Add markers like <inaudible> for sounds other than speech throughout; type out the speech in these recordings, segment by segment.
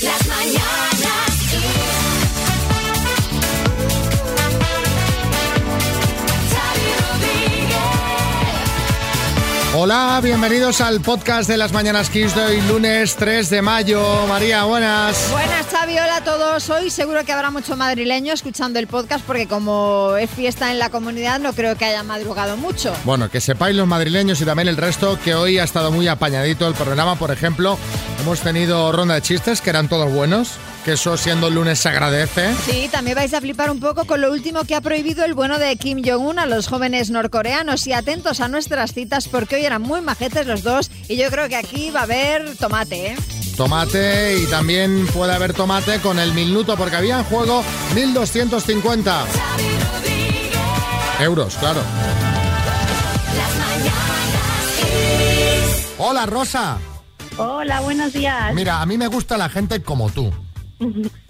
Las mañanas Hola, bienvenidos al podcast de las Mañanas Kiss de hoy, lunes 3 de mayo. María, buenas. Buenas, Xavi, hola a todos. Hoy seguro que habrá mucho madrileño escuchando el podcast porque como es fiesta en la comunidad no creo que haya madrugado mucho. Bueno, que sepáis los madrileños y también el resto que hoy ha estado muy apañadito el programa. Por ejemplo, hemos tenido ronda de chistes que eran todos buenos, que eso siendo el lunes se agradece. Sí, también vais a flipar un poco con lo último que ha prohibido el bueno de Kim Jong-un a los jóvenes norcoreanos y atentos a nuestras citas porque hoy eran muy majetes los dos y yo creo que aquí va a haber tomate, ¿eh? Tomate y también puede haber tomate con el minuto porque había en juego 1250 Xavi Rodríguez. euros, claro. Las mañanas Kiss. Hola, Rosa. Hola, buenos días. Mira, a mí me gusta la gente como tú.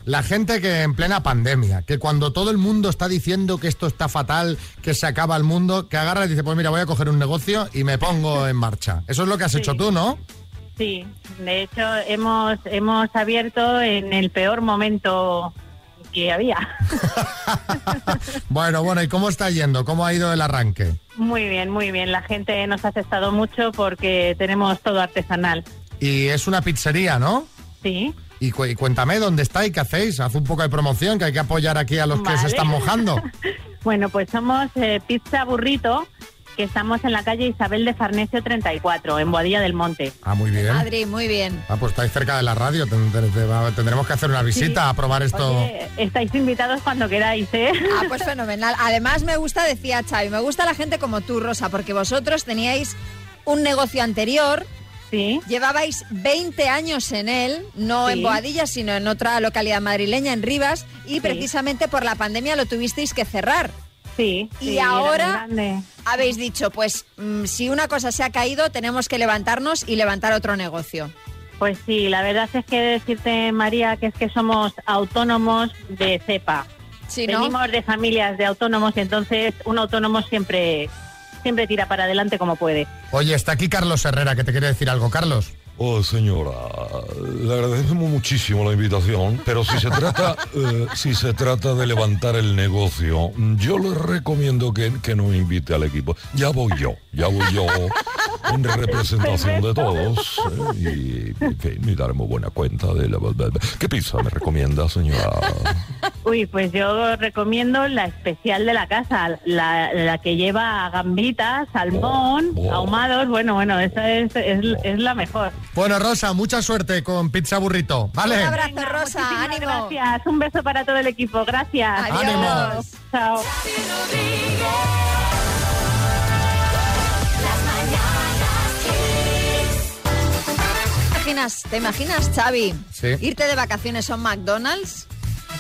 La gente que en plena pandemia, que cuando todo el mundo está diciendo que esto está fatal, que se acaba el mundo, que agarra y dice, pues mira, voy a coger un negocio y me pongo <laughs> en marcha. Eso es lo que has hecho tú, ¿no? Sí, de hecho hemos hemos abierto en el peor momento que había. <laughs> Bueno, bueno, ¿y cómo está yendo? ¿Cómo ha ido el arranque? Muy bien, muy bien. La gente nos ha aceptado mucho porque tenemos todo artesanal. Y es una pizzería, ¿no? Sí. Y, cu- y cuéntame dónde está y qué hacéis. Haz un poco de promoción, que hay que apoyar aquí a los que se están mojando. <laughs> Bueno, pues somos eh, Pizza Burrito, que estamos en la calle Isabel de Farnesio 34, en Boadilla del Monte. Ah, muy bien. Madrid, muy bien. Ah, pues estáis cerca de la radio. Ten- ten- ten- Tendremos que hacer una visita a probar esto. Oye, estáis invitados cuando queráis, ¿eh? Ah, pues fenomenal. Además me gusta, decía Xavi, me gusta la gente como tú, Rosa, porque vosotros teníais un negocio anterior Sí. Llevabais 20 años en él, no Sí. en Boadilla, sino en otra localidad madrileña, en Rivas, y precisamente por la pandemia lo tuvisteis que cerrar. Sí. Y sí, ahora habéis dicho, pues mm, si una cosa se ha caído, tenemos que levantarnos y levantar otro negocio. Pues sí, la verdad es que decirte, María, que es que somos autónomos de cepa. No, Venimos de familias de autónomos entonces un autónomo siempre, siempre tira para adelante como puede. Oye, está aquí Carlos Herrera, que te quiere decir algo. Carlos. Oh, señora, le agradecemos muchísimo la invitación, pero si se trata, <laughs> eh, si se trata de levantar el negocio, yo le recomiendo que, que no invite al equipo. Ya voy yo, ya voy yo en <laughs> representación de todos eh, y, en fin, y daremos buena cuenta de la... ¿Qué pizza me recomienda, señora? Uy, pues yo recomiendo la especial de la casa, la, la que lleva gambitas, salmón, Oh. ahumados. Bueno, bueno, esa es, es, es la mejor. Bueno, Rosa, mucha suerte con Pizza Burrito. ¿Vale? Un abrazo, Venga, Rosa, ánimo. Gracias, un beso para todo el equipo. Gracias. Adiós. Ánimo. Chao. ¿Te imaginas, ¿Te imaginas, Xavi? Sí. Irte de vacaciones a un McDonald's.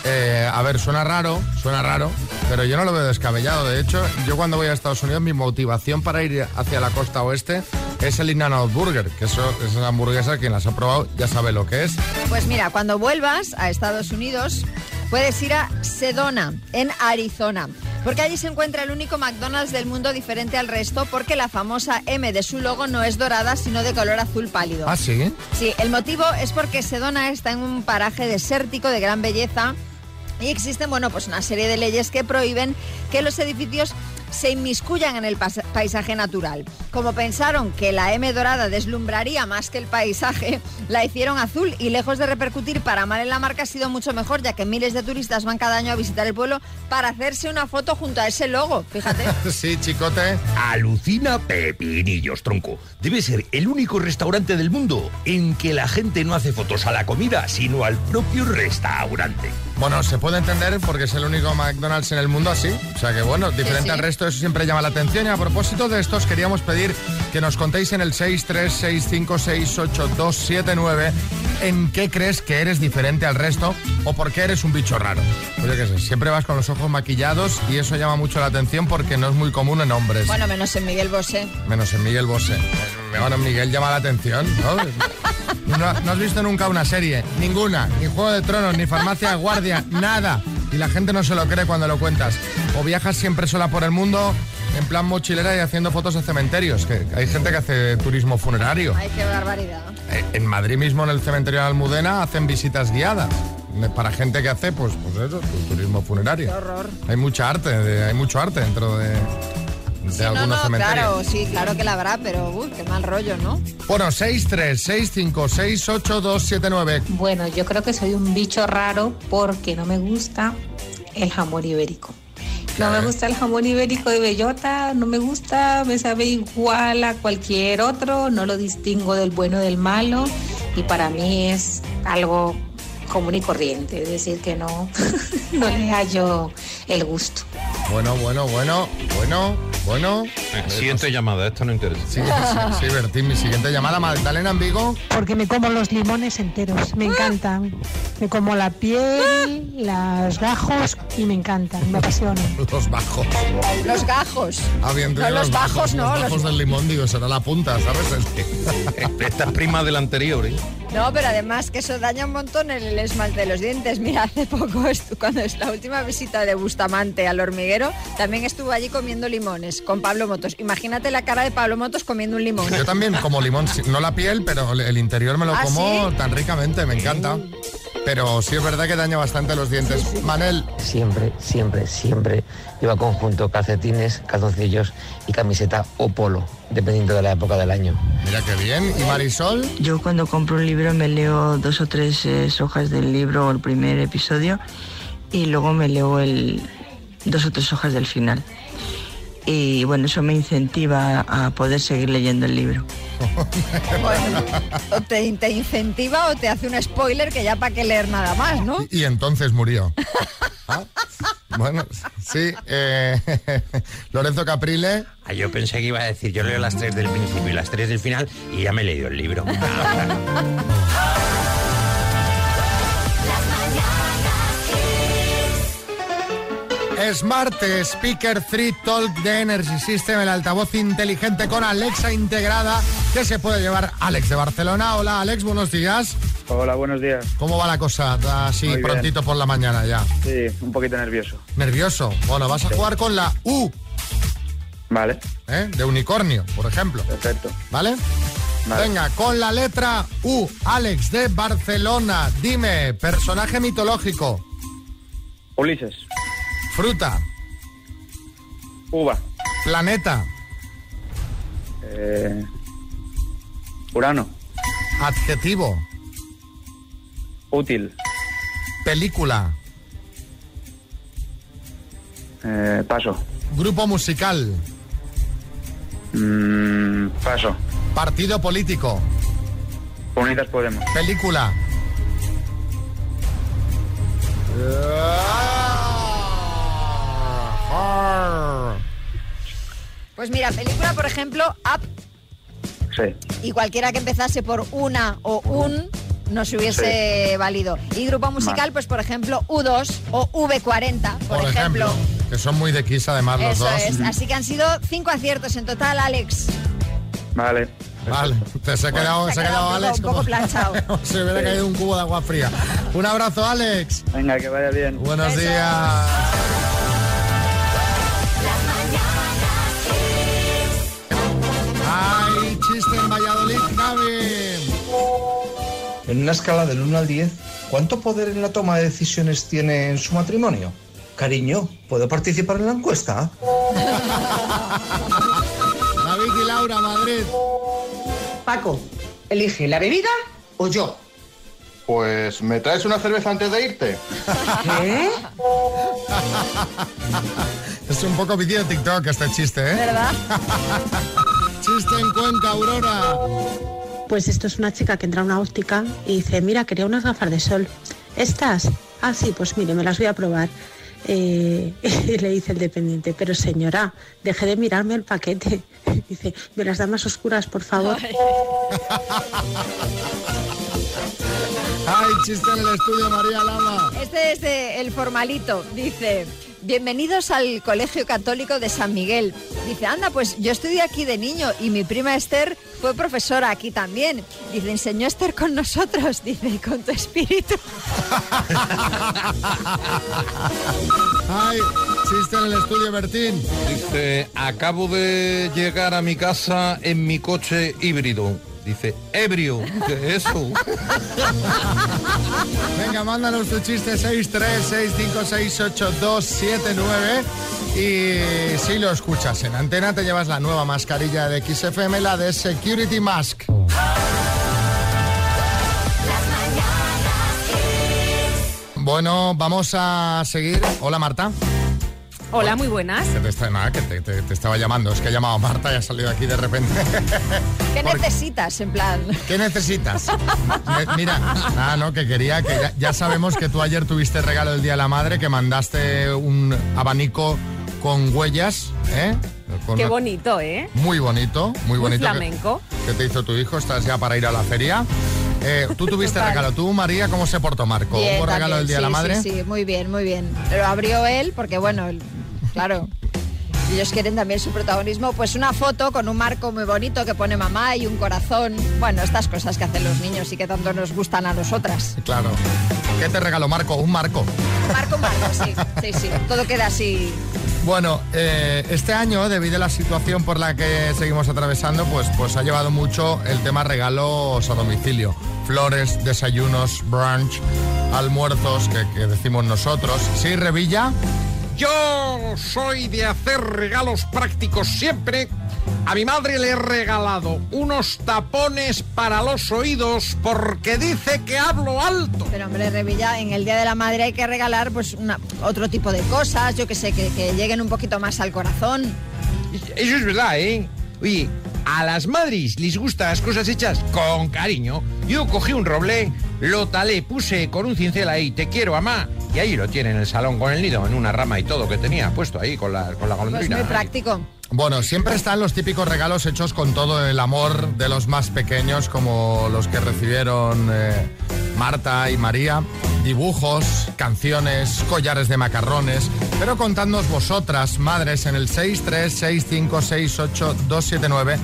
Eh, a ver, suena raro, suena raro, pero yo no lo veo descabellado. De hecho, yo cuando voy a Estados Unidos, mi motivación para ir hacia la costa oeste es el In-N-Out Burger, que eso es una hamburguesa, quien las ha probado ya sabe lo que es. Pues mira, cuando vuelvas a Estados Unidos, puedes ir a Sedona, en Arizona. Porque allí se encuentra el único McDonald's del mundo diferente al resto, porque la famosa M de su logo no es dorada, sino de color azul pálido. ¿Ah, sí? Sí, el motivo es porque Sedona está en un paraje desértico de gran belleza y existen, bueno, pues una serie de leyes que prohíben que los edificios se inmiscuyan en el paisaje natural. Como pensaron que la M dorada deslumbraría más que el paisaje, la hicieron azul y lejos de repercutir para mal en la marca ha sido mucho mejor, ya que miles de turistas van cada año a visitar el pueblo para hacerse una foto junto a ese logo, fíjate. <laughs> Sí, chicote. Alucina Pepinillos, tronco. Debe ser el único restaurante del mundo en que la gente no hace fotos a la comida, sino al propio restaurante. Bueno, se puede entender porque es el único McDonald's en el mundo así. O sea que bueno, diferente sí. al resto, eso siempre llama la atención. Y a propósito de estos, queríamos pedir que nos contéis en el 636568279 en qué crees que eres diferente al resto o por qué eres un bicho raro. Pues yo qué sé, siempre vas con los ojos maquillados y eso llama mucho la atención porque no es muy común en hombres. Bueno, menos en Miguel Bosé. Menos en Miguel Bosé. Bueno, Miguel llama la atención, ¿no? <laughs> ¿no? no has visto nunca una serie? Ninguna. Ni Juego de Tronos, ni Farmacia Guardia, nada. Y la gente no se lo cree cuando lo cuentas. O viajas siempre sola por el mundo, en plan mochilera y haciendo fotos de cementerios. Que hay gente que hace turismo funerario. Ay, qué barbaridad. eh, en Madrid mismo, en el cementerio de Almudena, hacen visitas guiadas. eh, Para gente que hace, pues, pues eso, tu- turismo funerario. Qué horror. Hay mucha arte, hay mucho arte dentro de, de Sí, no, algunos no, cementerios. claro, sí, claro que la habrá, pero uy, qué mal rollo, ¿no? Bueno, 636568279. Bueno, yo creo que soy un bicho raro porque no me gusta el jamón ibérico. No me gusta el jamón ibérico de bellota, no me gusta, me sabe igual a cualquier otro, no lo distingo del bueno del malo y para mí es algo común y corriente, es decir, que no, <laughs> no le hallo el gusto. Bueno, bueno, bueno, bueno, bueno. Siguiente llamada, esto no interesa. Sí, sí, sí, Bertín, mi siguiente llamada, Magdalena en Vigo. Porque me como los limones enteros, me encantan. Me como la piel, los gajos y me encantan, me apasionan. <laughs> Los bajos. Los gajos. Ah, bien, No, los bajos, no, Los los- bajos del limón, digo, será la punta, ¿sabes? <laughs> Esta es prima del anterior, ¿eh? No, pero además que eso daña un montón el, el esmalte de los dientes. <laughs> Mira, hace poco, cuando es la última visita de Bustamante al hormiguero, también estuvo allí comiendo limones con Pablo Motos. Imagínate la cara de Pablo Motos comiendo un limón. Yo también como limón, no la piel, pero el interior me lo ¿Ah, como sí? tan ricamente, me encanta. Pero sí es verdad que daña bastante los dientes. Manel, Siempre, siempre, siempre lleva conjunto calcetines, calzoncillos y camiseta o polo, dependiendo de la época del año. mira qué bien. ¿Y Marisol? Yo cuando compro un libro me leo dos o tres eh, hojas del libro o el primer episodio y luego me leo el dos o tres hojas del final. Y bueno, eso me incentiva a poder seguir leyendo el libro. <laughs> Bueno, o te, te incentiva o te hace un spoiler que ya para qué leer nada más, ¿no? Y entonces murió. <laughs> Ah, Bueno, sí. eh, <laughs> Lorenzo Caprile. Ah, yo pensé que iba a decir, yo leo las tres del principio y las tres del final y ya me he leído el libro. Smart Speaker 3 Talk de Energy System, el altavoz inteligente con Alexa integrada que se puede llevar Alex de Barcelona. Hola Alex, buenos días. Hola, buenos días. ¿Cómo va la cosa así Muy bien. prontito por la mañana ya? Sí, un poquito nervioso. ¿Nervioso? Bueno, vas a jugar con la U, Vale, ¿eh? de unicornio, por ejemplo. perfecto. ¿Vale? Vale. Venga, con la letra U, Alex de Barcelona. Dime, personaje mitológico, Ulises, fruta, uva, planeta, eh, Urano, adjetivo, útil, película, eh, paso, grupo musical, Mm, paso, partido político, Unidas Podemos, película. Pues mira, película, por ejemplo, Up, sí, y cualquiera que empezase por una o un no se hubiese valido. Y grupo musical, pues por ejemplo, U2 o V40, por, Por ejemplo, que son muy de Kiss además los Eso dos. es. Así que han sido cinco aciertos en total, Alex. vale. Vale, te se ha quedado, Se ha se ha quedado quedado un Alex. un poco <laughs> planchado. se hubiera caído un cubo de agua fría. Un abrazo, Alex. Venga, que vaya bien. Buenos Besos. días. Valladolid. En una escala del 1 al 10, ¿cuánto poder en la toma de decisiones tiene en su matrimonio? Cariño, ¿puedo participar en la encuesta? <laughs> David y Laura, Madrid. Paco, elige la bebida o yo. Pues, ¿me traes una cerveza antes de irte? ¿Qué? <laughs> Es un poco vídeo de TikTok este chiste, ¿eh? ¿Verdad? <laughs> Chiste en Cuenca, Aurora. Pues esto es una chica que entra a una óptica y dice, mira, quería unas gafas de sol. ¿Estas? Ah, sí, pues mire, me las voy a probar. Eh, <laughs> y le dice el dependiente, pero señora, deje de mirarme el paquete. <laughs> Dice, me las da más oscuras, por favor. Ay, chiste en el estudio, María Lama. Este es de El Formalito. Dice, bienvenidos al Colegio Católico de San Miguel. Dice, anda, pues yo estudié aquí de niño y mi prima Esther fue profesora aquí también. Dice, enseñó Esther con nosotros. <laughs> Dice, y con tu espíritu. Ay, chiste en el estudio, Bertín. Dice, acabo de llegar a mi casa en mi coche híbrido. Dice, ebrio. ¿Qué es eso? <laughs> Venga, mándanos tu chiste 636568279 y si lo escuchas en antena te llevas la nueva mascarilla de XFM, la de Security Mask. Bueno, vamos a seguir. Hola Marta. Hola, muy buenas. Que te, está- nada, que te, te- te estaba llamando. Es que he llamado a Marta y ha salido aquí de repente. <laughs> ¿Qué necesitas, en plan? ¿Qué necesitas? Me- Mira, ah, no, que quería que ya, ya sabemos que tú ayer tuviste regalo del Día de la Madre, que mandaste un abanico con huellas, ¿eh? Con Qué una- bonito, ¿eh? Muy bonito, muy bonito. que- flamenco. Que, te hizo tu hijo, estás ya para ir a la feria. Eh, tú tuviste <laughs> regalo. Tú, María, ¿cómo se portó Marco? Bien, ¿Hubo regalo del Día de la Madre? Sí, sí, muy bien, muy bien. Lo abrió él porque, bueno, claro, ellos quieren también su protagonismo. Pues una foto con un marco muy bonito que pone mamá y un corazón. Bueno, estas cosas que hacen los niños y que tanto nos gustan a nosotras. Claro. ¿Qué te regaló Marco? Un marco. Marco, marco, sí, sí, sí. Todo queda así. Bueno, eh, este año, debido a la situación por la que seguimos atravesando, pues, pues ha llevado mucho el tema regalos a domicilio. Flores, desayunos, brunch, almuerzos, que, que decimos nosotros. ¿Sí, Revilla? Yo soy de hacer regalos prácticos siempre. A mi madre le he regalado unos tapones para los oídos porque dice que hablo alto. Pero hombre, Revilla, en el Día de la Madre hay que regalar pues una- otro tipo de cosas, yo que sé, que, que lleguen un poquito más al corazón. Eso es verdad, ¿eh? Oye, a las madres les gustan las cosas hechas con cariño. Yo cogí un roble, lo talé, puse con un cincel ahí, te quiero, mamá. Y ahí lo tiene en el salón con el nido, en una rama y todo que tenía puesto ahí con la, con la Pues golondrina. muy práctico. Bueno, siempre están los típicos regalos hechos con todo el amor de los más pequeños, como los que recibieron eh, Marta y María. Dibujos, canciones, collares de macarrones. Pero contadnos vosotras, madres, en el 636568279,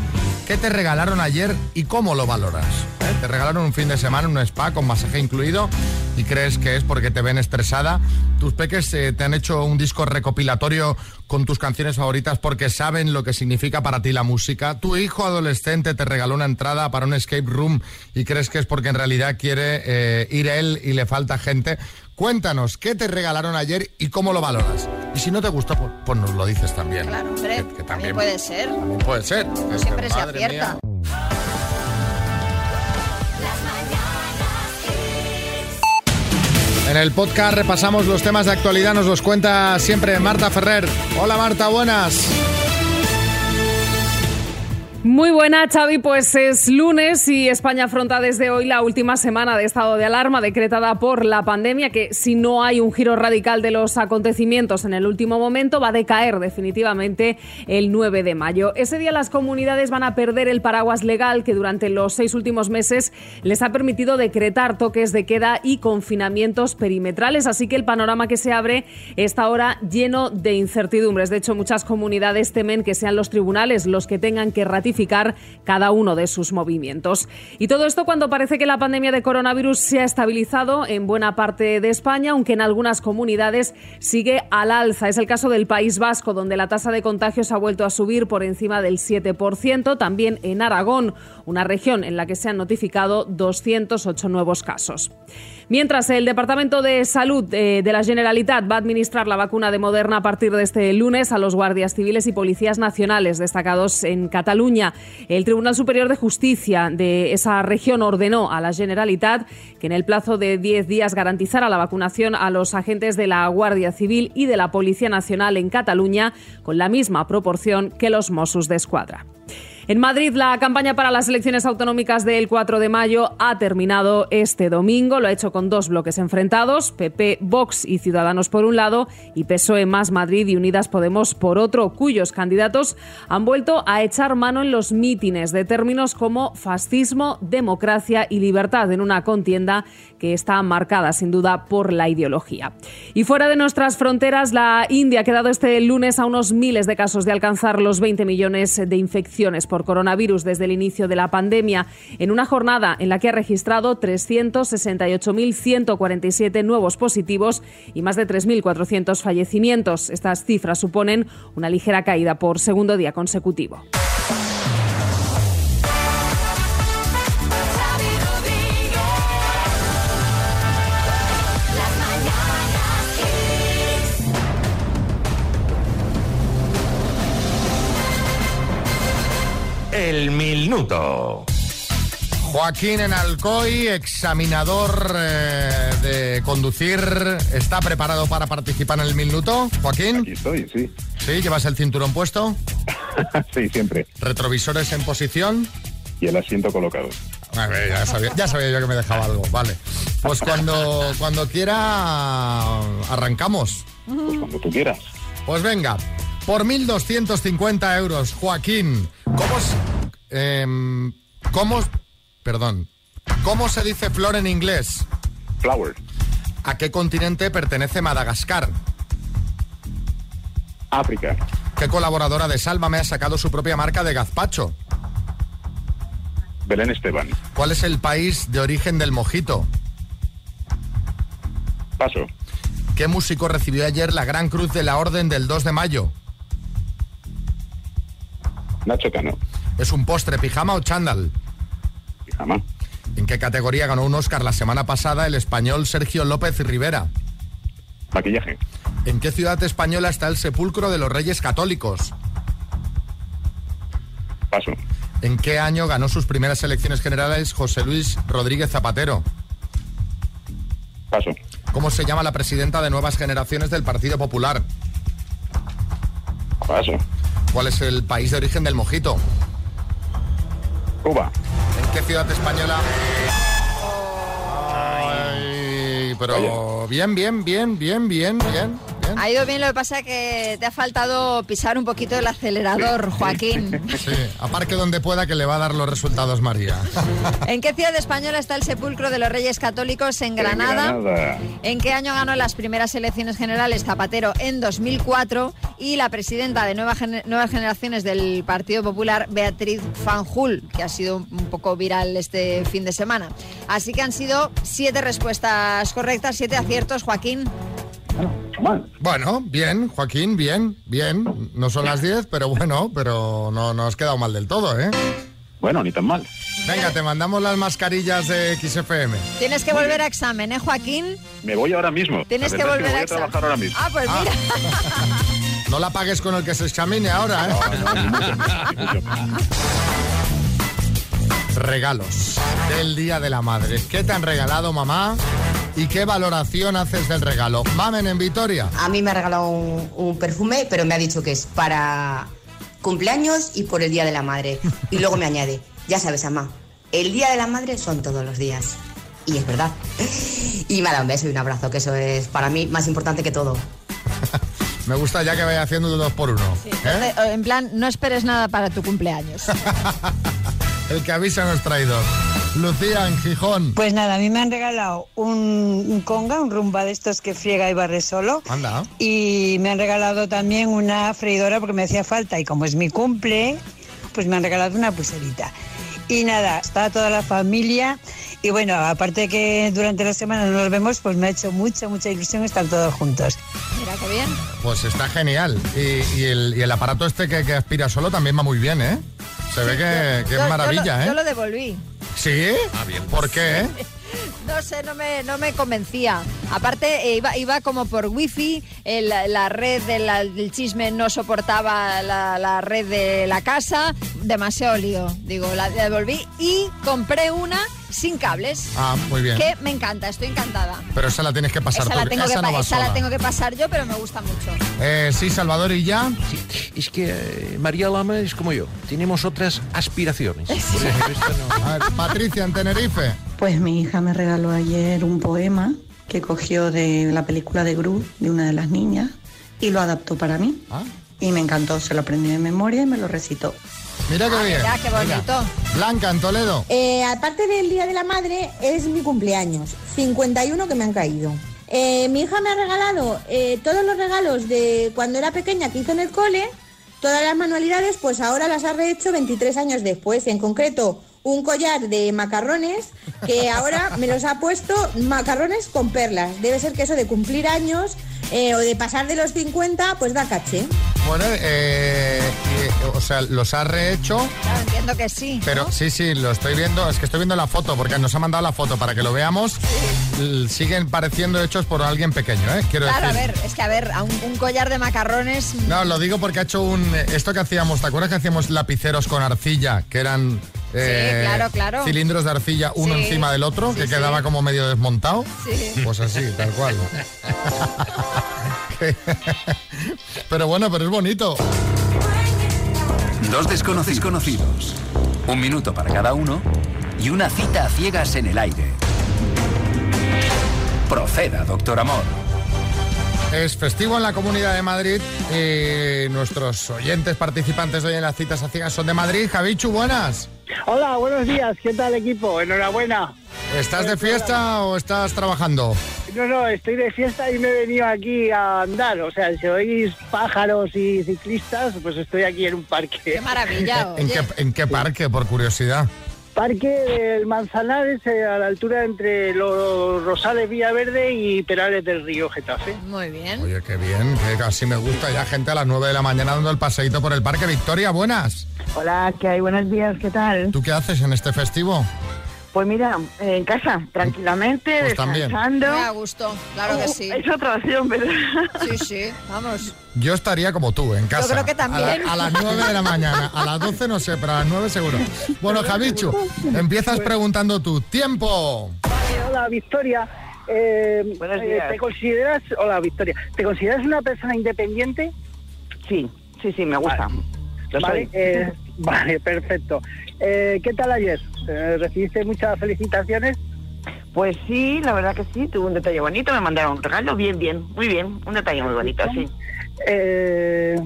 ¿qué te regalaron ayer y cómo lo valoras? ¿Eh? ¿Te regalaron un fin de semana, un spa con masaje incluido? ¿Y crees que es porque te ven estresada? ¿Tus peques eh, te han hecho un disco recopilatorio con tus canciones favoritas porque saben lo que significa para ti la música? ¿Tu hijo adolescente te regaló una entrada para un escape room y crees que es porque en realidad quiere eh, ir él y le falta gente? Cuéntanos, ¿qué te regalaron ayer y cómo lo valoras? Y si no te gustó, pues, pues nos lo dices también. Claro, hombre, Que- que también puede ser. también puede ser. No siempre se acierta. mía. En el podcast repasamos los temas de actualidad, nos los cuenta siempre Marta Ferrer. Hola Marta, buenas. Muy buena, Xavi. Pues es lunes y España afronta desde hoy la última semana de estado de alarma decretada por la pandemia, que si no hay un giro radical de los acontecimientos en el último momento, va a decaer definitivamente el 9 de mayo. Ese día las comunidades van a perder el paraguas legal que durante los seis últimos meses les ha permitido decretar toques de queda y confinamientos perimetrales. Así que el panorama que se abre está ahora lleno de incertidumbres. De hecho, muchas comunidades temen que sean los tribunales los que tengan que ratificar cada uno de sus movimientos. Y todo esto cuando parece que la pandemia de coronavirus se ha estabilizado en buena parte de España, aunque en algunas comunidades sigue al alza. Es el caso del País Vasco, donde la tasa de contagios ha vuelto a subir por encima del 7%. También en Aragón, una región en la que se han notificado 208 nuevos casos. Mientras el Departamento de Salud eh, de la Generalitat va a administrar la vacuna de Moderna a partir de este lunes a los guardias civiles y policías nacionales destacados en Cataluña. El Tribunal Superior de Justicia de esa región ordenó a la Generalitat que en el plazo de 10 días garantizara la vacunación a los agentes de la Guardia Civil y de la Policía Nacional en Cataluña con la misma proporción que los Mossos de Escuadra. En Madrid, la campaña para las elecciones autonómicas del 4 de mayo ha terminado este domingo. Lo ha hecho con dos bloques enfrentados, PP, Vox y Ciudadanos por un lado y PSOE más Madrid y Unidas Podemos por otro, cuyos candidatos han vuelto a echar mano en los mítines de términos como fascismo, democracia y libertad en una contienda que está marcada sin duda por la ideología. Y fuera de nuestras fronteras, la India ha quedado este lunes a unos miles de casos de alcanzar los 20 millones de infecciones por coronavirus desde el inicio de la pandemia, en una jornada en la que ha registrado 368.147 nuevos positivos y más de 3.400 fallecimientos. Estas cifras suponen una ligera caída por segundo día consecutivo. Minuto. Joaquín en Alcoy, examinador eh, de conducir, ¿está preparado para participar en el minuto? Joaquín. Aquí estoy, sí. ¿Sí? ¿Llevas el cinturón puesto? <laughs> sí, siempre. ¿Retrovisores en posición? Y el asiento colocado. A ver, ya, sabía, ya sabía yo que me dejaba algo, vale. Pues cuando, cuando quiera, arrancamos. Pues cuando tú quieras. Pues venga, por 1.250 euros, Joaquín, ¿cómo, em, cómo, perdón, ¿cómo se dice flor en inglés? Flower. ¿A qué continente pertenece Madagascar? África. ¿Qué colaboradora de Sálvame ha sacado su propia marca de gazpacho? Belén Esteban. ¿Cuál es el país de origen del mojito? Paso. ¿Qué músico recibió ayer la Gran Cruz de la Orden del 2 de mayo? Nacho Cano. ¿Es un postre, pijama o chándal? Pijama. ¿En qué categoría ganó un Oscar la semana pasada el español Sergio López Rivera? Maquillaje. ¿En qué ciudad española está el sepulcro de los Reyes Católicos? Paso. ¿En qué año ganó sus primeras elecciones generales José Luis Rodríguez Zapatero? Paso. ¿Cómo se llama la presidenta de Nuevas Generaciones del Partido Popular? Paso. ¿Cuál es el país de origen del mojito? Cuba. ¿En qué ciudad española? Ay, pero bien, bien, bien, bien, bien, bien, bien. Ha ido bien, lo que pasa es que te ha faltado pisar un poquito el acelerador, Joaquín. Sí, aparque donde pueda que le va a dar los resultados María. ¿En qué ciudad española está el sepulcro de los Reyes Católicos? En Granada. Granada. ¿En qué año ganó las primeras elecciones generales Zapatero? En 2004. Y la presidenta de Nueva Gen- Nuevas Generaciones del Partido Popular, Beatriz Fanjul, que ha sido un poco viral este fin de semana. Así que han sido siete respuestas correctas, siete aciertos, Joaquín. Bueno, bien, Joaquín, bien, bien. No son las 10, pero bueno, pero no, no has quedado mal del todo, ¿eh? Bueno, ni tan mal. Venga, te mandamos las mascarillas de XFM. Tienes que volver a examen, ¿eh, Joaquín? Me voy ahora mismo. Tienes que es volver voy a examen. trabajar ahora mismo. Ah, pues mira. <laughs> No la pagues con el que se examine ahora, ¿eh? Regalos del Día de la Madre. ¿Qué te han regalado, mamá? ¿Y qué valoración haces del regalo? Mamen en Vitoria. A mí me ha regalado un, un perfume, pero me ha dicho que es para cumpleaños y por el Día de la Madre. Y luego me añade, ya sabes, Amá, el Día de la Madre son todos los días. Y es verdad. Y me ha dado un beso y un abrazo, que eso es para mí más importante que todo. <laughs> Me gusta ya que vaya haciendo de dos por uno. Eh, En plan, no esperes nada para tu cumpleaños. <laughs> El que avisa no es traidor. Lucía en Gijón. Pues nada, a mí me han regalado un, un conga, un rumba de estos que friega y barre solo. Anda. Y me han regalado también una freidora porque me hacía falta. Y como es mi cumple, pues me han regalado una pulserita. Y nada, está toda la familia. Y bueno, aparte de que durante la semana no nos vemos, pues me ha hecho mucha, mucha ilusión estar todos juntos. Mira qué bien. Pues está genial. Y, y el, y el aparato este que, que aspira solo también va muy bien, ¿eh? Se ve que, que Yo- es yo maravilla, lo- ¿eh? Yo lo devolví. ¿Sí? ¿Por qué? <laughs> No sé, no me, no me convencía. Aparte, eh, iba, iba como por wifi, el- la red de la- del chisme no soportaba la, la red de la casa, demasiado lío. Digo, la devolví y compré una sin cables. Ah, muy bien. Que me encanta, estoy encantada. Pero esa la tienes que pasar esa la, tú, tengo, que, esa no pa- va esa la tengo que pasar yo, pero me gusta mucho. Eh, sí, Salvador, ¿y ya? Es que eh, María Lama es como yo. Tenemos otras aspiraciones. Ejemplo, esta no. A ver, Patricia, en Tenerife. Pues mi hija me regaló ayer un poema que cogió de la película de Gru, de una de las niñas, y lo adaptó para mí. Y me encantó, se lo aprendí de memoria y me lo recitó. Mira qué bien. mira, qué bonito. Blanca, en Toledo. Eh, aparte del Día de la Madre, es mi cumpleaños. 51 que me han caído. Eh, mi hija me ha regalado eh, todos los regalos de cuando era pequeña que hizo en el cole, todas las manualidades, pues ahora las ha rehecho 23 años después. En concreto, un collar de macarrones que ahora me los ha puesto macarrones con perlas. Debe ser que eso de cumplir años eh, o de pasar de los 50, pues da caché. Bueno, eh, y, o sea, los ha rehecho, Claro, entiendo que sí. pero ¿no? sí, sí, lo estoy viendo, es que estoy viendo la foto, porque nos ha mandado la foto para que lo veamos. Siguen pareciendo hechos por alguien pequeño, ¿eh? Quiero Claro, a ver, es que a ver, a un, un collar de macarrones. No, lo digo porque ha hecho un... Esto que hacíamos, ¿te acuerdas que hacíamos lapiceros con arcilla? Que eran... eh, claro, claro. Cilindros de arcilla uno Sí. encima del otro, Sí, que sí. quedaba como medio desmontado. Sí. Pues así, tal cual. <laughs> pero bueno, pero es bonito. Dos desconocidos conocidos. Un minuto para cada uno y una cita a ciegas en el aire. Proceda, doctor Amor. Es festivo en la Comunidad de Madrid y nuestros oyentes participantes hoy en las citas a ciegas son de Madrid. Javichu, buenas. Hola, buenos días. ¿Qué tal, equipo? Enhorabuena. ¿Estás de fiesta o estás trabajando? No, no, estoy de fiesta y me he venido aquí a andar. O sea, si oís pájaros y ciclistas, pues estoy aquí en un parque. Qué maravilla, ¿En qué, ¿En qué parque, por curiosidad? Parque del Manzanares, eh, a la altura entre los Rosales Villaverde y Perales del Río Getafe. Muy bien. Oye, qué bien, que casi me gusta ya gente a las 9 de la mañana dando el paseíto por el parque. Victoria, buenas. Hola, ¿qué hay? Buenos días, ¿qué tal? ¿Tú qué haces en este festivo? Pues mira, en casa, tranquilamente, Pues descansando. A gusto, claro que Oh, sí. Es otra opción, ¿verdad? Sí, sí, vamos. Yo estaría como tú, en casa. creo que también. A, la- a las 9 de la mañana, a las 12 no sé, pero a las 9 seguro. Bueno, Javichu, empiezas preguntando tú. ¡Tiempo! Vale, hola, Victoria. Eh, Buenos eh, días. ¿Te consideras, hola, Victoria, ¿te consideras una persona independiente? Sí, sí, sí, me gusta. Lo Vale, soy. eh, vale, perfecto. Eh, ¿Qué tal ayer? Eh, ¿Recibiste muchas felicitaciones? Pues sí, la verdad que sí, tuve un detalle bonito, me mandaron un regalo, bien, bien, muy bien, un detalle muy bonito, sí. Eh,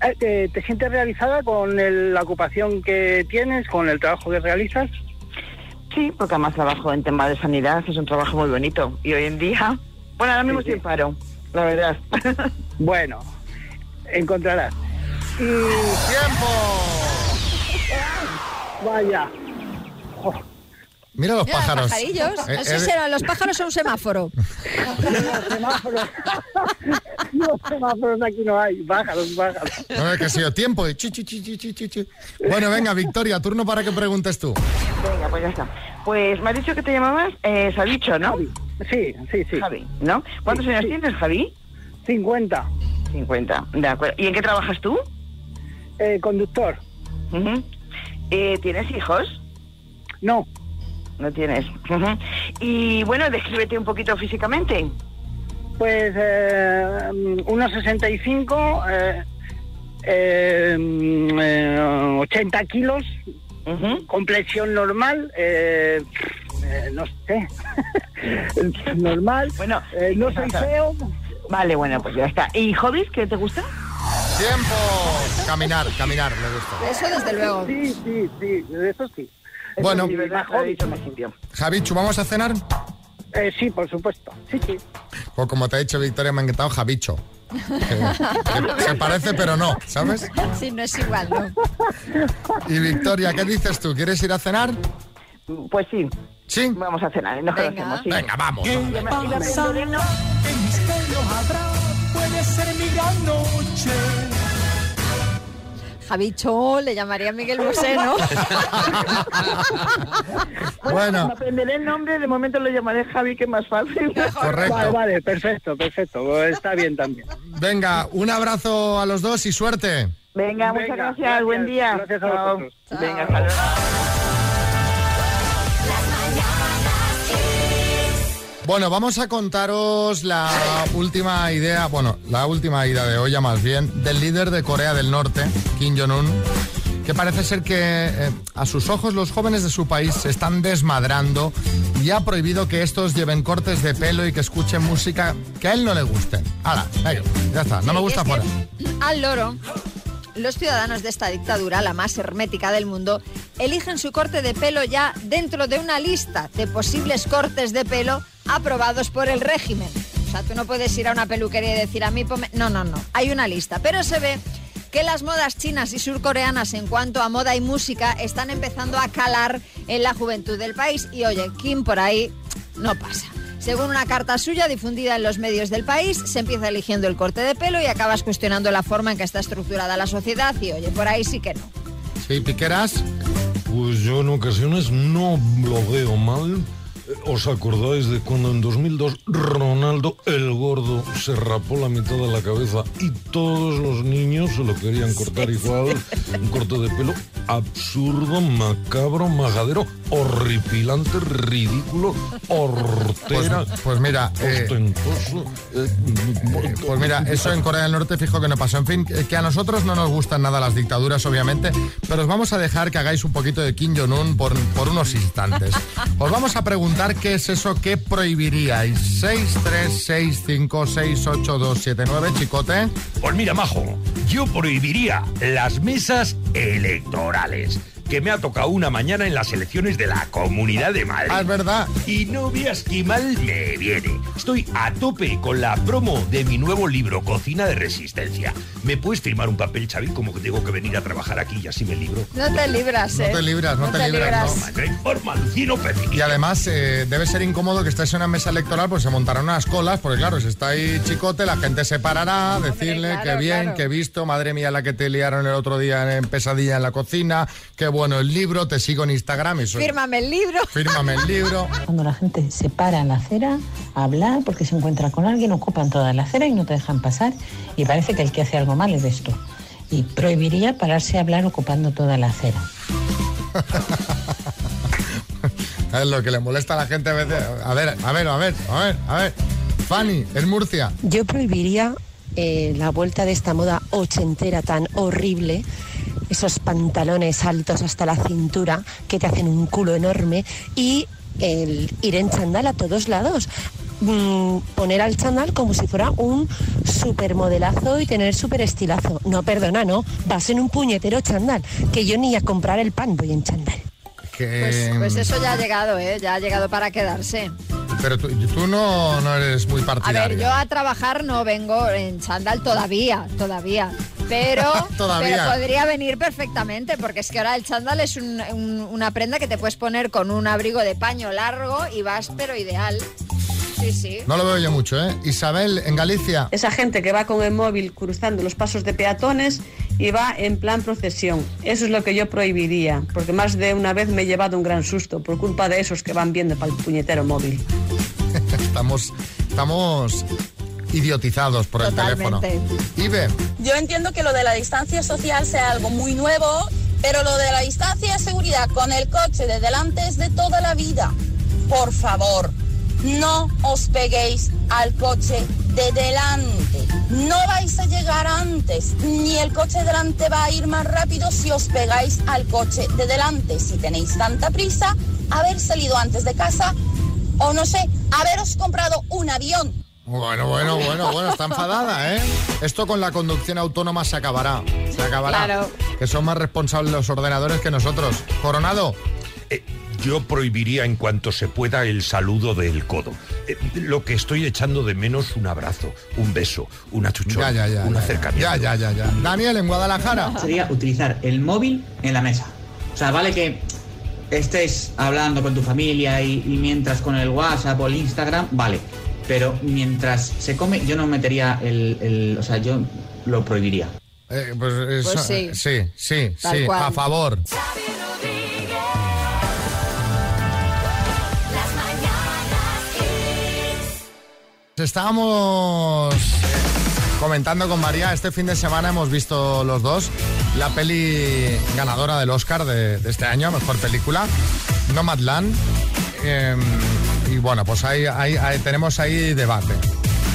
eh, ¿te, te sientes realizada con el- la ocupación que tienes, con el trabajo que realizas? Sí, porque además trabajo en temas de sanidad, es un trabajo muy bonito. Y hoy en día, bueno, ahora mismo Sí, sí. paro, la verdad. Bueno, encontrarás. Y... ¡Tiempo! Vaya. Mira los Mira, pájaros. pajarillos. Eh, eh, si eran los pájaros son un semáforo. Los <laughs> semáforos. Los semáforos aquí no hay. Pájaros, pájaros. no, es que ha sido tiempo. y chi, chi, chi, chi, chi, chi, chi. Bueno, venga, Victoria, turno para que preguntes tú. Venga, pues ya está. Pues me has dicho que te llamabas eh, Sabicho, ¿no? Sí, sí, sí. Javi, ¿no? ¿Cuántos Sí, años sí. tienes, Javi? 50. 50, de acuerdo. ¿Y en qué trabajas tú? Eh, conductor. Ujú. Eh, ¿Tienes hijos? No. No tienes. Y bueno, descríbete un poquito físicamente. Pues eh, 1,65, eh, eh, mm, eh, 80 kilos, complexión normal, eh, eh, no sé, <laughs> normal. Bueno, eh, no soy <laughs> feo. Vale, bueno, pues ya está. ¿Y hobbies qué te gusta? ¡Tiempo! Caminar, caminar, me gusta. Eso desde luego. Sí, sí, sí, eso sí. Eso Bueno. sí. Javichu, ¿vamos a cenar? Eh, sí, por supuesto. Sí, sí. O como te ha dicho Victoria, me ha encantado Javicho. Se parece, pero no, ¿sabes? Sí, no es igual, ¿no? Y Victoria, ¿qué dices tú? ¿Quieres ir a cenar? Pues sí. ¿Sí? Vamos a cenar, nos Venga. conocemos, sí. Venga, vamos. Y Puede ser mi gran noche. Javicho, le llamaría Miguel Bosé, ¿no? <laughs> Bueno. Me aprenderé el nombre, de momento lo llamaré Javi, que es más fácil. <laughs> Correcto. Vale, vale, perfecto, perfecto. Pues Está bien también. Venga, un abrazo a los dos y suerte. Venga, muchas Venga, gracias, gracias, buen día. gracias a Chao. vosotros. Venga, hasta Bueno, vamos a contaros la última idea, bueno, la última idea de olla más bien, del líder de Corea del Norte, Kim Jong-un, que parece ser que eh, a sus ojos los jóvenes de su país se están desmadrando y ha prohibido que estos lleven cortes de pelo y que escuchen música que a él no le gusten. Hala, ya está, no me gusta fuera. Al loro, los ciudadanos de esta dictadura, la más hermética del mundo, eligen su corte de pelo ya dentro de una lista de posibles cortes de pelo aprobados por el régimen. O sea, tú no puedes ir a una peluquería y decir a mí. No, no, no. Hay una lista. Pero se ve que las modas chinas y surcoreanas en cuanto a moda y música están empezando a calar en la juventud del país. Y oye, Kim por ahí no pasa. Según una carta suya difundida en los medios del país, se empieza eligiendo el corte de pelo y acabas cuestionando la forma en que está estructurada la sociedad y oye, por ahí sí que no. Sí, Piqueras. Pues yo en ocasiones no lo veo mal. ¿Os acordáis de cuando en 2002 Ronaldo el Gordo se rapó la mitad de la cabeza y todos los niños se lo querían cortar igual? Un corte de pelo absurdo, macabro, majadero, horripilante, ridículo, hortera. Pues, pues mira, eh, ostentoso. eh, Eh, Pues mira, eso en Corea del Norte fijo que no pasó. En fin, que a nosotros no nos gustan nada las dictaduras, obviamente, pero os vamos a dejar que hagáis un poquito de Kim Jong-un por, por unos instantes. Os vamos a preguntar qué es eso que prohibiríais. 636568279, chicote. Pues mira, Majo, yo prohibiría las mesas electorales. Que me ha tocado una mañana en las elecciones de la Comunidad de Madrid. Ah, es verdad. Y no veas qué mal me viene. Estoy a tope con la promo de mi nuevo libro, Cocina de Resistencia. ¿Me puedes firmar un papel, Xavi, como que tengo que venir a trabajar aquí y así me libro? No te libras, No ¿eh? te libras, no, te, libras. No, no hay forma, Lucino. Y además eh, debe ser incómodo que estés en una mesa electoral, pues se montarán unas colas, porque claro, si está ahí chicote, la gente se parará, decirle claro, que bien, claro. que he visto, madre mía la que te liaron el otro día en pesadilla en la cocina, qué bueno el libro, te sigo en Instagram y soy... Fírmame el libro. Fírmame el libro. <laughs> Cuando la gente se para en la acera a hablar porque se encuentra con alguien, ocupan toda la acera y no te dejan pasar. Y parece que el que hace algo mal es esto. Y prohibiría pararse a hablar ocupando toda la acera. <laughs> Es lo que le molesta a la gente a veces. A ver, a ver, a ver, a ver, a ver. Fanny, en Murcia. Yo prohibiría eh, la vuelta de esta moda ochentera tan horrible, esos pantalones altos hasta la cintura que te hacen un culo enorme y el ir en chándal a todos lados. Mm, poner al chándal como si fuera un supermodelazo y tener super estilazo. No, perdona, no. Vas en un puñetero chándal, que yo ni a comprar el pan voy en chándal. Que... Pues, pues eso ya ha llegado, ¿eh? Ya ha llegado para quedarse. Pero tú, tú no, no eres muy A partidaria. ver, yo a trabajar no vengo en chándal todavía, todavía. Pero, <laughs> Todavía. pero podría venir perfectamente, porque es que ahora el chándal es un- un- una prenda que te puedes poner con un abrigo de paño largo y vas, pero ideal. Sí, sí. No lo veo yo mucho, ¿eh? Isabel, en Galicia. Esa gente que va con el móvil cruzando los pasos de peatones y va en plan procesión. Eso es lo que yo prohibiría, porque más de una vez me he llevado un gran susto por culpa de esos que van viendo para el puñetero móvil. <laughs> estamos, estamos idiotizados por el teléfono. Ibe, Yo entiendo que lo de la distancia social sea algo muy nuevo, pero lo de la distancia de seguridad con el coche de delante es de toda la vida. Por favor, no os peguéis al coche de delante. No vais a llegar antes, ni el coche de delante va a ir más rápido si os pegáis al coche de delante. Si tenéis tanta prisa, haber salido antes de casa o no sé, haberos comprado un avión. Bueno, bueno, bueno, bueno, está enfadada, ¿eh? Esto con la conducción autónoma se acabará. Se acabará. Claro. Que son más responsables los ordenadores que nosotros. Coronado. Eh, yo prohibiría en cuanto se pueda el saludo del codo. Eh, lo que estoy echando de menos un abrazo, un beso, una chuchona, Ya, ya, ya, un ya, acercamiento. Ya, ya, ya, ya. Daniel, en Guadalajara. Sería utilizar el móvil en la mesa. O sea, vale que estés hablando con tu familia y, y mientras con el WhatsApp o el Instagram, vale. Pero mientras se come, yo no metería el, el- o sea, yo lo prohibiría. Eh, pues, eso- Pues sí. sí, sí, Tal sí, cual. a favor. Estábamos comentando con María, este fin de semana hemos visto los dos la peli ganadora del Oscar de, de este año, mejor película, Nomadland. Eh, y bueno, pues ahí, ahí- ahí tenemos ahí debate,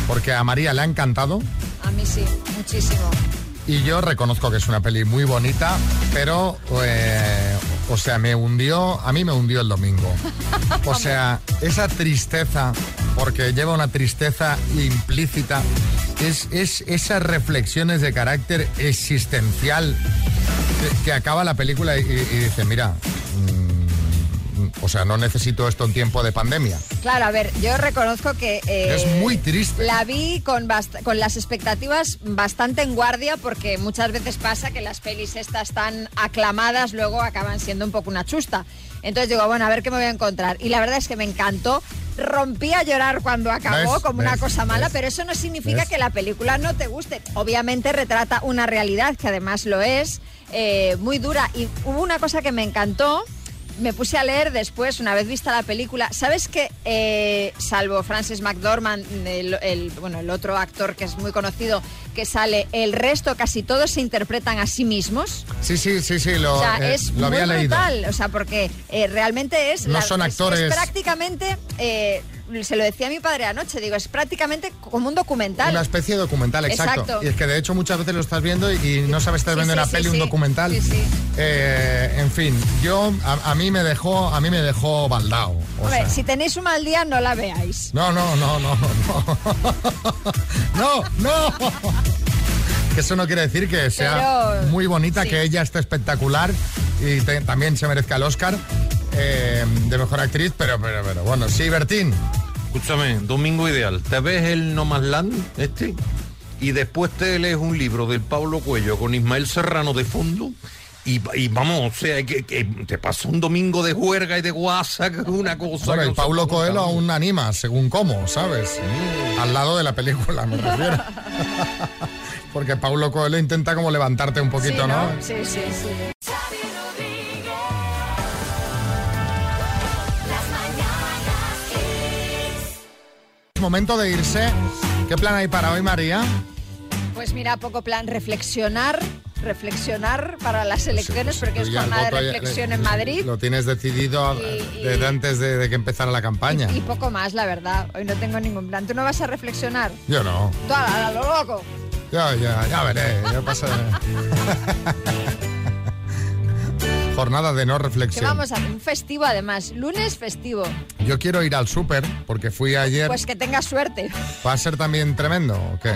porque a María le ha encantado, A mí sí, muchísimo. y yo reconozco que es una peli muy bonita, pero, eh, o sea, me hundió, a mí me hundió el domingo. <laughs> O sea, esa tristeza, porque lleva una tristeza implícita, es, es esas reflexiones de carácter existencial que, que acaba la película y, y dice, mira, o sea, no necesito esto en tiempo de pandemia. Claro, a ver, yo reconozco que... eh, Es muy triste. La vi con, con las expectativas bastante en guardia porque muchas veces pasa que las pelis estas tan aclamadas luego acaban siendo un poco una chusta. Entonces digo, bueno, a ver qué me voy a encontrar. Y la verdad es que me encantó rompí a llorar cuando acabó, ¿Ves? como una cosa mala, ¿Ves? pero eso no significa que la película no te guste. Obviamente retrata una realidad, que además lo es, eh, muy dura. Y hubo una cosa que me encantó. Me puse a leer después, una vez vista la película. ¿Sabes que, eh, salvo Francis McDormand, el, el- bueno, el otro actor que es muy conocido que sale, el resto, casi todos se interpretan a sí mismos? Sí, sí, sí, sí, lo, o sea, eh, es lo había muy leído. brutal, o sea, porque eh, realmente es... No son es- actores. Es, prácticamente, se lo decía a mi padre anoche, digo, es prácticamente como un documental. Una especie de documental, exacto. Exacto. Y es que de hecho muchas veces lo estás viendo y, y no sabes estás Sí, viendo sí, una sí, peli, un documental. Sí, sí. Eh, en fin, yo a, a mí me dejó, a mí me dejó baldao. O Hombre, sea, si tenéis un mal día, no la veáis. no, no, no, no, no, no, <laughs> no. Que eso no quiere decir que sea Pero- muy bonita, que ella esté espectacular y te- también se merezca el Oscar eh, de mejor actriz, pero, pero, pero bueno, sí, Bertín. Escúchame, domingo ideal. Te ves el No Más Land, este, y después te lees un libro del Pablo Cuello con Ismael Serrano de fondo. Y, y vamos, o sea, que, que te pasó un domingo de juerga y de guasa, que es una cosa. Bueno, no Paulo puede Coelho aún anima, según cómo, ¿sabes? Al lado de la película, me refiero. <laughs> Porque Paulo Coelho intenta como levantarte un poquito, Sí, ¿no? Sí, sí, sí. Momento de irse. ¿Qué plan hay para hoy, María? Pues mira, poco plan, reflexionar, reflexionar para las elecciones, porque es jornada de ya- reflexión eh, en Madrid. Lo tienes decidido Y- desde antes de, de que empezara la campaña. Y poco más, la verdad. Hoy no tengo ningún plan. ¿Tú no vas a reflexionar? Yo no. Tú a, lo loco. Ya, ya, ya veré. Ya pasa. <laughs> Jornada de no Que reflexión. vamos a hacer un festivo además, lunes festivo. Yo quiero ir al súper porque fui ayer. Pues que tengas suerte, ¿Va a ser también tremendo o qué?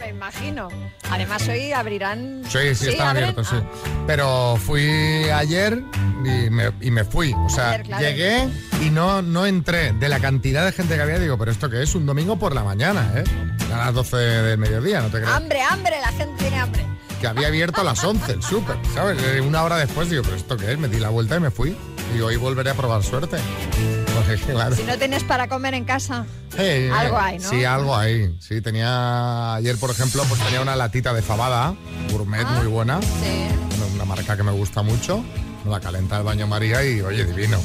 me imagino. Además hoy abrirán... Sí, sí, están abren? abiertos, sí. Ah, Pero fui ayer y me, y me fui. O sea, Ayer, claro. llegué y no, no entré. De la cantidad de gente que había, digo, pero esto que es un domingo por la mañana, ¿eh? A las 12 del mediodía, no te creas. hambre, hambre, la gente tiene hambre. Que había abierto a las 11 el súper, ¿sabes? Eh, Una hora después digo, pero ¿esto qué es? Me di la vuelta y me fui. Y hoy volveré a probar suerte. <laughs> Claro. Si no tienes para comer en casa, Eh, algo hay, ¿no? Sí, algo hay. Sí, tenía. Ayer, por ejemplo, pues tenía una latita de fabada, gourmet Ah. muy buena. Sí. Una, marca que me gusta mucho. La calenta el baño María y, oye, divino.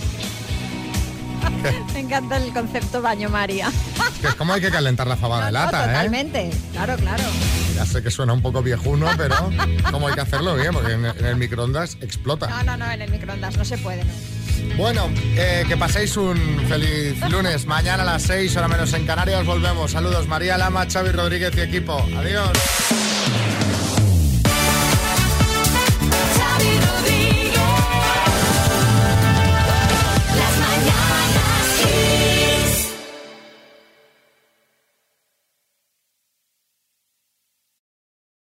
<laughs> Me encanta el concepto baño María. Que es como hay que calentar la fabada de No, lata, ¿eh? totalmente. Claro, claro. Ya sé que suena un poco viejuno, pero como hay que hacerlo bien, porque en, en el microondas explota. No, no, no, en el microondas no se puede. ¿no? Bueno, eh, que paséis un feliz lunes. Mañana a las 6, hora menos en Canarias, volvemos. Saludos, María Lama, Xavi Rodríguez y equipo. Adiós. Xavi Rodríguez.